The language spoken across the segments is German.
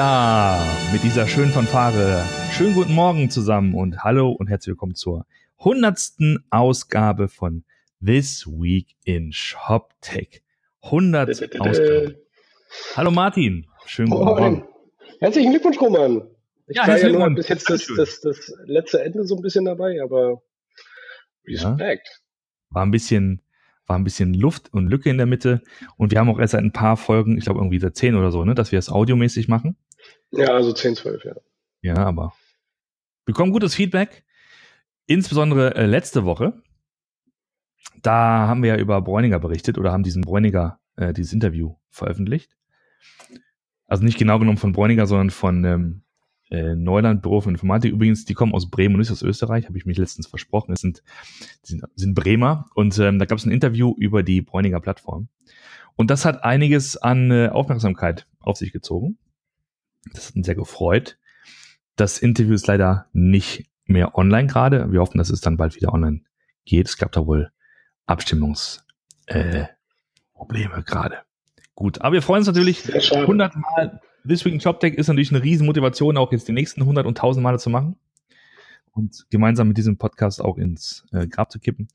Ja, mit dieser schönen Fanfare. Schönen guten Morgen zusammen und hallo und herzlich willkommen zur hundertsten Ausgabe von This Week in ShopTech. 100 Ausgabe. Hallo Martin. Schönen guten Moin. Morgen. Herzlichen Glückwunsch, Roman. Ich Ja, war ja nur bis jetzt das, das, das letzte Ende so ein bisschen dabei, aber Ja. Respekt. War ein bisschen, war ein bisschen Luft und Lücke in der Mitte. Und wir haben auch erst seit ein paar Folgen, ich glaube irgendwie seit 10 oder so, ne, dass wir es audiomäßig machen. Ja, also 10, 12, ja. Ja, aber wir bekommen gutes Feedback. Insbesondere äh, letzte Woche. Da haben wir ja über Bräuninger berichtet oder haben diesen Bräuninger, äh, dieses Interview veröffentlicht. Also nicht genau genommen von Bräuninger, sondern von ähm, äh, Neuland Büro für Informatik. Übrigens, die kommen aus Bremen und nicht aus Österreich, habe ich mich letztens versprochen. Es sind, sind, sind Bremer. Und ähm, da gab es ein Interview über die Bräuninger Plattform. Und das hat einiges an äh, Aufmerksamkeit auf sich gezogen. Das hat uns sehr gefreut. Das Interview ist leider nicht mehr online gerade. Wir hoffen, dass es dann bald wieder online geht. Es gab da wohl Abstimmungs äh, Probleme gerade. Gut, aber wir freuen uns natürlich Sehr schade. 100 Mal. This Week in ShopTech ist natürlich eine riesen Motivation, auch jetzt die nächsten 100 und 1000 Male zu machen und gemeinsam mit diesem Podcast auch ins äh, Grab zu kippen.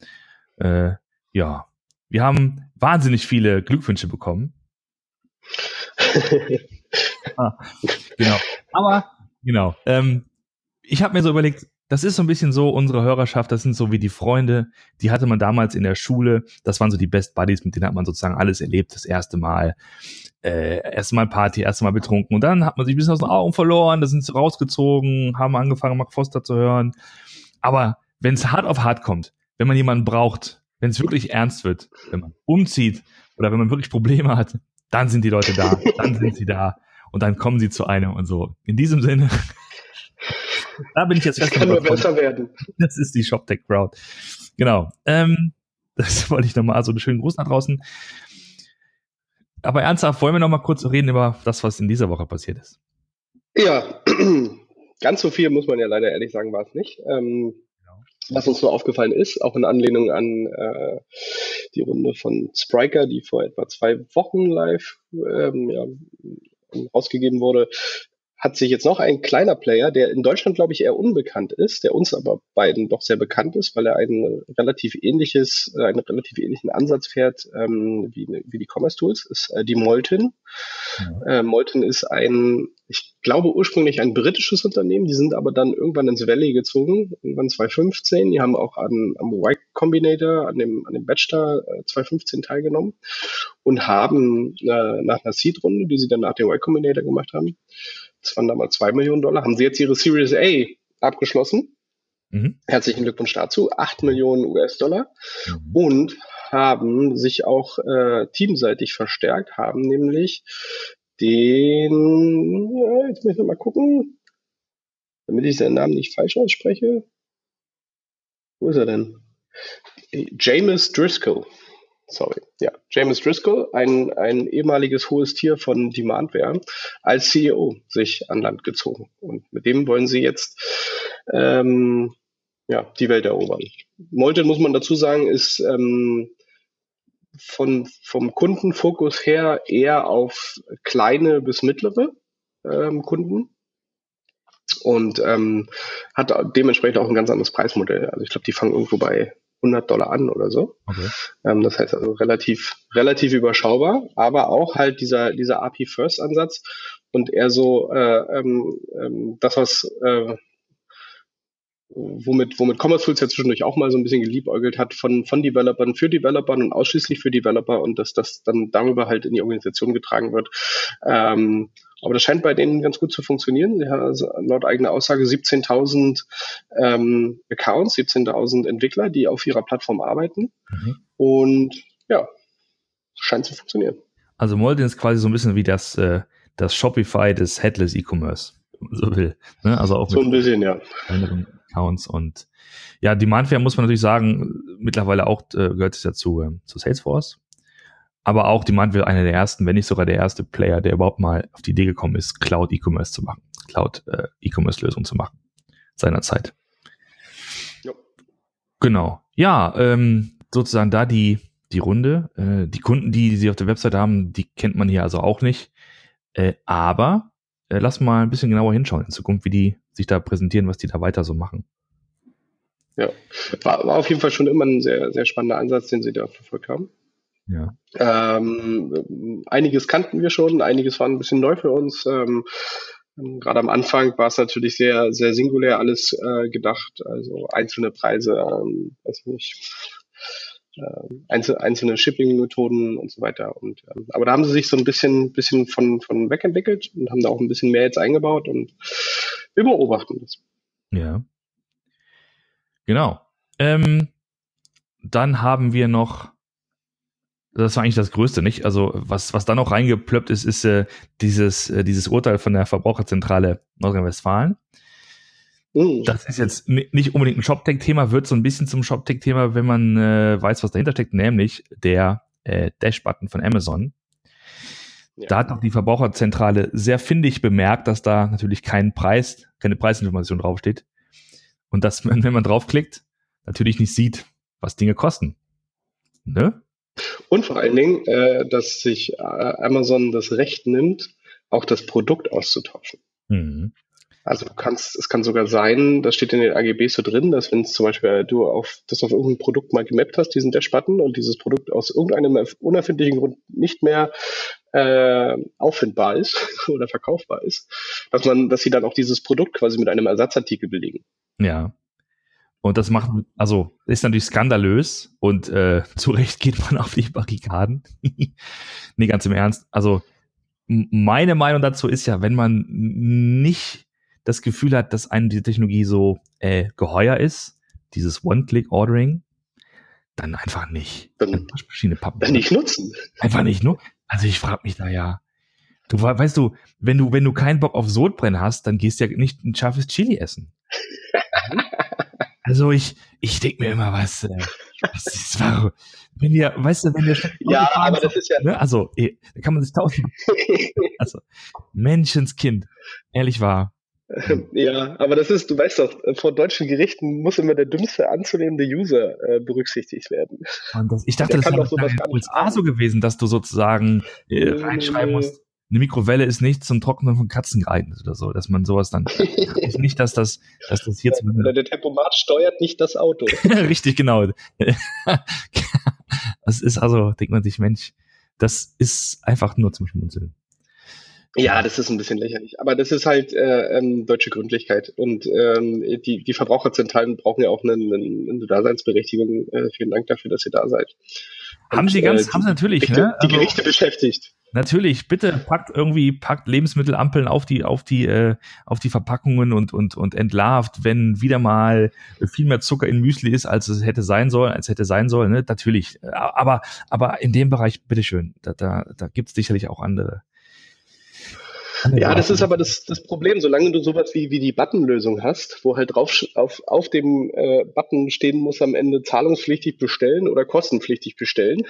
Äh, ja, wir haben wahnsinnig viele Glückwünsche bekommen. Genau. Aber, genau. Ähm, ich habe mir so überlegt, das ist so ein bisschen so unsere Hörerschaft, das sind so wie die Freunde, die hatte man damals in der Schule, das waren so die Best Buddies, mit denen hat man sozusagen alles erlebt, das erste Mal. Äh, erste Mal Party, erste Mal betrunken und dann hat man sich ein bisschen aus den Augen verloren, da sind sie rausgezogen, haben angefangen, Mark Foster zu hören. Aber wenn es hart auf hart kommt, wenn man jemanden braucht, wenn es wirklich ernst wird, wenn man umzieht oder wenn man wirklich Probleme hat, dann sind die Leute da, dann sind sie da und dann kommen sie zu einem und so. In diesem Sinne, da bin ich jetzt Das kann nur besser werden. das ist die ShopTech Crowd. Genau. Ähm, das wollte ich nochmal, also einen schönen Gruß nach draußen. Aber ernsthaft, wollen wir noch mal kurz reden über das, was in dieser Woche passiert ist. Ja, ganz so viel muss man ja leider ehrlich sagen, war es nicht. Ähm, was uns nur aufgefallen ist, auch in Anlehnung an äh, die Runde von Spriker, die vor etwa zwei Wochen live ähm, ja, rausgegeben wurde, hat sich jetzt noch ein kleiner Player, der in Deutschland, glaube ich, eher unbekannt ist, der uns aber beiden doch sehr bekannt ist, weil er ein relativ ähnliches, äh, einen relativ ähnlichen Ansatz fährt ähm, wie, wie die Commerce Tools, ist äh, die Molten. Äh, Molten ist ein, ich glaube ursprünglich ein britisches Unternehmen, die sind aber dann irgendwann ins Valley gezogen, irgendwann 2015. Die haben auch an, am Y Combinator, an dem, an dem Bachelor äh, 2015 teilgenommen und haben äh, nach einer Seed-Runde, die sie dann nach dem Y Combinator gemacht haben, das waren damals zwei Millionen Dollar, haben sie jetzt ihre Series A abgeschlossen. Mhm. Herzlichen Glückwunsch dazu. acht Millionen US-Dollar Mhm. und haben sich auch äh, teamseitig verstärkt, haben nämlich den, ja, jetzt muss ich noch mal gucken, damit ich seinen Namen nicht falsch ausspreche. Wo ist er denn? James Driscoll. Sorry. Ja, James Driscoll, ein, ein ehemaliges hohes Tier von Demandware, als CEO sich an Land gezogen. Und mit dem wollen sie jetzt ähm, ja, die Welt erobern. Molten, muss man dazu sagen, ist ähm, von, vom Kundenfokus her eher auf kleine bis mittlere ähm, Kunden und ähm, hat dementsprechend auch ein ganz anderes Preismodell. Also ich glaube, die fangen irgendwo bei 100 Dollar an oder so. Okay. Ähm, das heißt also relativ, relativ überschaubar, aber auch halt dieser, dieser API-First-Ansatz und eher so äh, ähm, ähm, das, was äh, womit, womit Commerce Tools ja zwischendurch auch mal so ein bisschen geliebäugelt hat, von, von Developern für Developern und ausschließlich für Developer und dass das dann darüber halt in die Organisation getragen wird. Ähm, aber das scheint bei denen ganz gut zu funktionieren. Sie haben also laut eigener Aussage 17.000 ähm, Accounts, 17.000 Entwickler, die auf ihrer Plattform arbeiten. Mhm. Und ja, scheint zu funktionieren. Also Molden ist quasi so ein bisschen wie das, äh, das Shopify des Headless E-Commerce, so will. Ne? Also auch So ein bisschen, ja. Accounts und ja, Demandware muss man natürlich sagen, mittlerweile auch äh, gehört es ja zu, ähm, zu Salesforce. Aber auch Demandware einer der ersten, wenn nicht sogar der erste Player, der überhaupt mal auf die Idee gekommen ist, Cloud E-Commerce zu machen, Cloud äh, E-Commerce-Lösungen zu machen, seinerzeit. Ja. Genau. Ja, ähm, sozusagen da die, die Runde. Äh, die Kunden, die sie auf der Website haben, die kennt man hier also auch nicht. Äh, aber äh, lass mal ein bisschen genauer hinschauen in Zukunft, wie die sich da präsentieren, was die da weiter so machen. Ja, war, war auf jeden Fall schon immer ein sehr, sehr spannender Ansatz, den sie da verfolgt haben. Ja. Ähm, einiges kannten wir schon, einiges war ein bisschen neu für uns. Ähm, Gerade am Anfang war es natürlich sehr, sehr singulär alles äh, gedacht, also einzelne Preise, ähm, weiß nicht, äh, einzel einzelne Shipping-Methoden und so weiter. Und ähm, aber da haben sie sich so ein bisschen, bisschen von, von wegentwickelt und haben da auch ein bisschen mehr jetzt eingebaut und wir beobachten das. Ja. Genau. Ähm, dann haben wir noch das war eigentlich das Größte, nicht? Also was, was da noch reingeplöppt ist, ist äh, dieses, äh, dieses Urteil von der Verbraucherzentrale Nordrhein-Westfalen. Mm. Das ist jetzt nicht unbedingt ein ShopTech-Thema, wird so ein bisschen zum ShopTech-Thema, wenn man äh, weiß, was dahinter steckt, nämlich der äh, Dash-Button von Amazon. Ja. Da hat auch die Verbraucherzentrale sehr findig bemerkt, dass da natürlich kein Preis, keine Preisinformation draufsteht. Und dass man, wenn man draufklickt, natürlich nicht sieht, was Dinge kosten. Ne? Und vor allen Dingen, äh, dass sich äh, Amazon das Recht nimmt, auch das Produkt auszutauschen. Mhm. Also du kannst, es kann sogar sein, das steht in den AGBs so drin, dass wenn zum Beispiel du auf das auf irgendein Produkt mal gemappt hast, diesen Dash-Button und dieses Produkt aus irgendeinem unerfindlichen Grund nicht mehr äh, auffindbar ist oder verkaufbar ist, dass man, dass sie dann auch dieses Produkt quasi mit einem Ersatzartikel belegen. Ja. Und das macht, also ist natürlich skandalös und äh, zu Recht geht man auf die Barrikaden. nee, ganz im Ernst. Also meine Meinung dazu ist ja, wenn man nicht das Gefühl hat, dass einem die Technologie so äh, geheuer ist, dieses One-Click-Ordering, dann einfach nicht. Dann, Pappen. Dann nicht nutzen. Einfach nicht nur. Also ich frage mich da ja. Du weißt du, wenn du, wenn du keinen Bock auf Sodbrennen hast, dann gehst du ja nicht ein scharfes Chili essen. Also ich, ich denke mir immer, was, äh, was ist wahr? Wenn ihr, weißt du, wenn ihr Ja, aber das ist ja. Ne? Also, eh, da kann man sich tausend. also, Menschenskind. Ehrlich wahr. Ja, aber das ist, du weißt doch, vor deutschen Gerichten muss immer der dümmste anzunehmende User äh, berücksichtigt werden. Das, ich dachte, das wäre in den USA so gewesen, dass du sozusagen äh, reinschreiben musst, eine Mikrowelle ist nicht zum Trocknen von Katzen geeignet oder so, dass man sowas dann nicht, dass das, dass das hier zum Oder der Tempomat steuert nicht das Auto. Richtig, genau. das ist also, denkt man sich, Mensch, das ist einfach nur zum Schmunzeln. Ja, das ist ein bisschen lächerlich. Aber das ist halt äh, ähm, deutsche Gründlichkeit. Und ähm, die, die Verbraucherzentralen brauchen ja auch eine, eine Daseinsberechtigung. Äh, vielen Dank dafür, dass ihr da seid. Haben Sie ganz, äh, haben Sie natürlich, Gerichte, ne? Also, die Gerichte beschäftigt. Natürlich, bitte packt irgendwie, packt Lebensmittelampeln auf die, auf die, äh, auf die Verpackungen und, und, und entlarvt, wenn wieder mal viel mehr Zucker in Müsli ist, als es hätte sein sollen, als hätte sein sollen, ne? Natürlich. Aber, aber in dem Bereich, bitteschön, da, da, da gibt es sicherlich auch andere. Ja, das ist aber das, das Problem, solange du sowas wie, wie die Button-Lösung hast, wo halt drauf auf, auf dem äh, Button stehen muss am Ende zahlungspflichtig bestellen oder kostenpflichtig bestellen,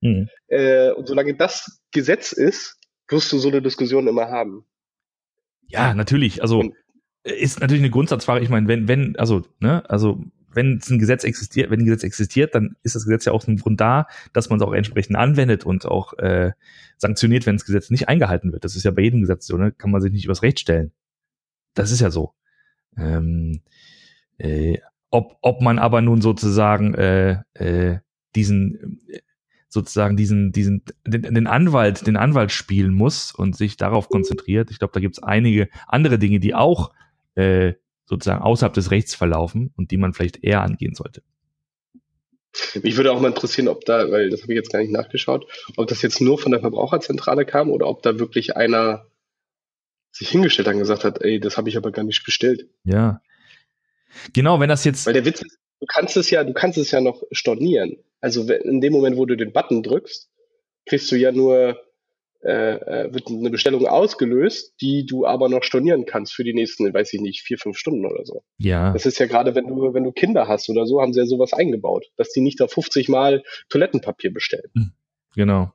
Mhm. Äh, und solange das Gesetz ist, wirst du so eine Diskussion immer haben. Ja, natürlich. Also und, ist natürlich eine Grundsatzfrage. Ich meine, wenn, wenn, also, ne, also wenn ein Gesetz existiert, wenn ein Gesetz existiert, dann ist das Gesetz ja auch ein Grund da, dass man es auch entsprechend anwendet und auch äh, sanktioniert, wenn das Gesetz nicht eingehalten wird. Das ist ja bei jedem Gesetz so, ne? Kann man sich nicht übers Recht stellen. Das ist ja so. Ähm, äh, ob, ob man aber nun sozusagen äh, äh, diesen sozusagen diesen, diesen, den, den Anwalt, den Anwalt spielen muss und sich darauf konzentriert. Ich glaube, da gibt es einige andere Dinge, die auch äh, sozusagen außerhalb des Rechts verlaufen und die man vielleicht eher angehen sollte. Mich würde auch mal interessieren, ob da, weil das habe ich jetzt gar nicht nachgeschaut, ob das jetzt nur von der Verbraucherzentrale kam oder ob da wirklich einer sich hingestellt hat und gesagt hat, ey, das habe ich aber gar nicht bestellt. Ja. Genau, wenn das jetzt. Weil der Witz ist, du kannst es ja, du kannst es ja noch stornieren. Also in dem Moment, wo du den Button drückst, kriegst du ja nur, äh, äh, wird eine Bestellung ausgelöst, die du aber noch stornieren kannst für die nächsten, weiß ich nicht, vier, fünf Stunden oder so. Ja. Das ist ja gerade, wenn du, wenn du Kinder hast oder so, haben sie ja sowas eingebaut, dass die nicht da 50 Mal Toilettenpapier bestellen. Hm, genau.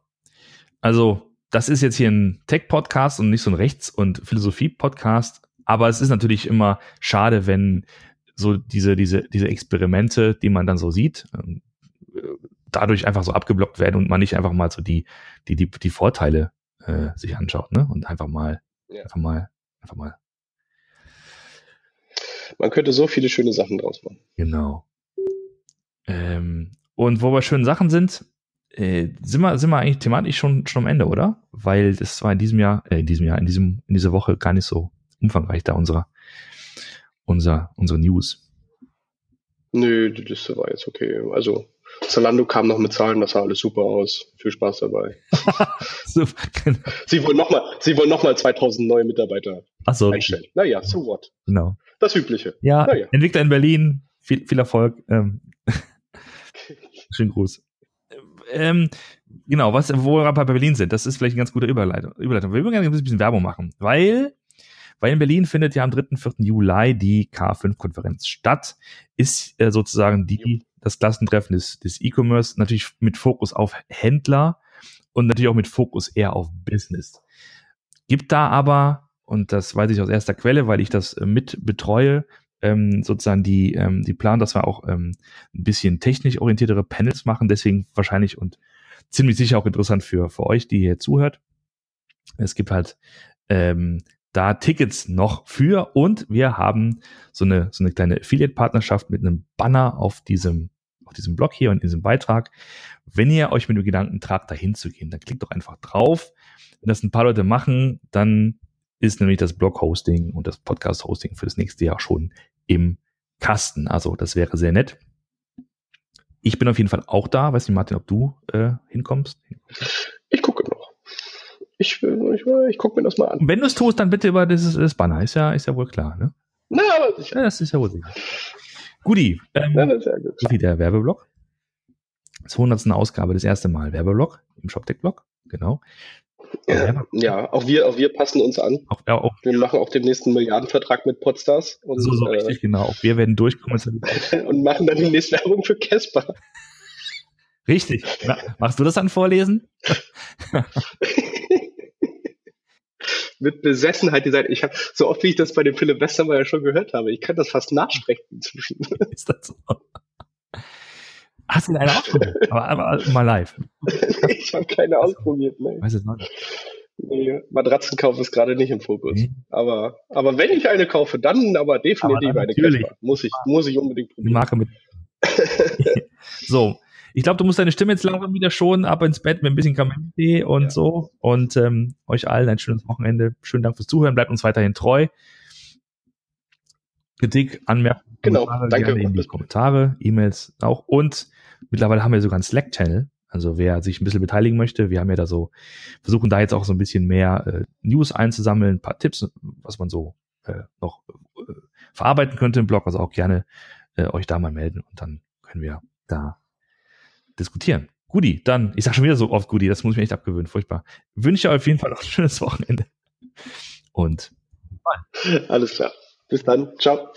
Also, das ist jetzt hier ein Tech-Podcast und nicht so ein Rechts- und Philosophie-Podcast. Aber es ist natürlich immer schade, wenn so diese, diese, diese Experimente, die man dann so sieht, ähm, dadurch einfach so abgeblockt werden und man nicht einfach mal so die, die, die, die Vorteile äh, sich anschaut, ne? Und einfach mal, ja. einfach mal Einfach mal. Man könnte so viele schöne Sachen draus machen. Genau. Ähm, und wo wir schöne Sachen sind, äh, sind, wir, sind wir eigentlich thematisch schon, schon am Ende, oder? Weil das war in diesem Jahr, äh, in diesem Jahr, in diesem, in dieser Woche gar nicht so umfangreich da unserer, unser, unsere News. Nö, Liste war jetzt okay. Also Zalando kam noch mit Zahlen, das sah alles super aus. Viel Spaß dabei. genau. Sie wollen nochmal, sie wollen noch mal 2000 neue Mitarbeiter so, einstellen. Naja, so what? Genau. Das Übliche. Ja, naja. Entwickler in Berlin, viel, viel Erfolg. Ähm, schönen Gruß. Ähm, genau, was, wo wir bei Berlin sind, das ist vielleicht eine ganz gute Überleitung. Überleitung. Wir würden gerne ein bisschen Werbung machen, weil weil in Berlin findet ja am 3. 4. Juli die K5-Konferenz statt. Ist äh, sozusagen die, das Klassentreffen des, des E-Commerce, natürlich mit Fokus auf Händler und natürlich auch mit Fokus eher auf Business. Gibt da aber, und das weiß ich aus erster Quelle, weil ich das äh, mit betreue, ähm, sozusagen die, ähm, die Plan, dass wir auch ähm, ein bisschen technisch orientiertere Panels machen, deswegen wahrscheinlich und ziemlich sicher auch interessant für, für euch, die hier zuhört. Es gibt halt ähm, da Tickets noch für und wir haben so eine, so eine kleine Affiliate-Partnerschaft mit einem Banner auf diesem, auf diesem Blog hier und in diesem Beitrag. Wenn ihr euch mit dem Gedanken tragt, da hinzugehen, dann klickt doch einfach drauf. Wenn das ein paar Leute machen, dann ist nämlich das Blog-Hosting und das Podcast-Hosting für das nächste Jahr schon im Kasten. Also das wäre sehr nett. Ich bin auf jeden Fall auch da. Weiß nicht, Martin, ob du äh, hinkommst? Ich gucke ich, ich, ich gucke mir das mal an. Wenn du es tust, dann bitte über das, das Banner. Ist ja, ist ja wohl klar, ne? Na, aber sicher. Ja, das ist ja wohl sicher. Guti. Ähm, ja, das ist ja gut. Der Werbeblock. 200. Ausgabe, das erste Mal Werbeblock im ShopTech-Blog. Genau. Ja, ja, auch wir, auch wir passen uns an. Auch, ja, auch, wir machen auch den nächsten Milliardenvertrag mit Podstars. Und, so, so äh, richtig, genau. Auch wir werden durchkommen. und machen dann die nächste Werbung für Casper. Richtig. Na, machst du das dann vorlesen? mit Besessenheit die Seite. Ich habe so oft, wie ich das bei dem Philipp Westermeier schon gehört habe, ich kann das fast nachsprechen inzwischen. Ist das so? Hast du eine ausprobiert? aber, aber mal live. ich habe keine ausprobiert, ne. Weiß es noch nicht. Nee, Matratzenkauf ist gerade nicht im Fokus. Nee. Aber, aber wenn ich eine kaufe, dann aber definitiv aber dann eine Casper. Muss ich, muss ich unbedingt probieren. Die Marke mit. so, ich glaube, du musst deine Stimme jetzt langsam wieder schonen, ab ins Bett mit ein bisschen Kamillentee und ja. so. Und ähm, euch allen ein schönes Wochenende. Schönen Dank fürs Zuhören. Bleibt uns weiterhin treu. Kritik, Anmerkungen, genau, danke. in die Kommentare, E-Mails auch. Und mittlerweile haben wir sogar einen Slack-Channel. Also wer sich ein bisschen beteiligen möchte, wir haben ja da so, versuchen da jetzt auch so ein bisschen mehr äh, News einzusammeln, ein paar Tipps, was man so äh, noch äh, verarbeiten könnte im Blog. Also auch gerne äh, euch da mal melden und dann können wir da diskutieren. Gudi, dann, ich sage schon wieder so oft Gudi, das muss ich mir echt abgewöhnen, furchtbar. Wünsche euch auf jeden Fall noch ein schönes Wochenende. Und alles klar. Bis dann. Ciao.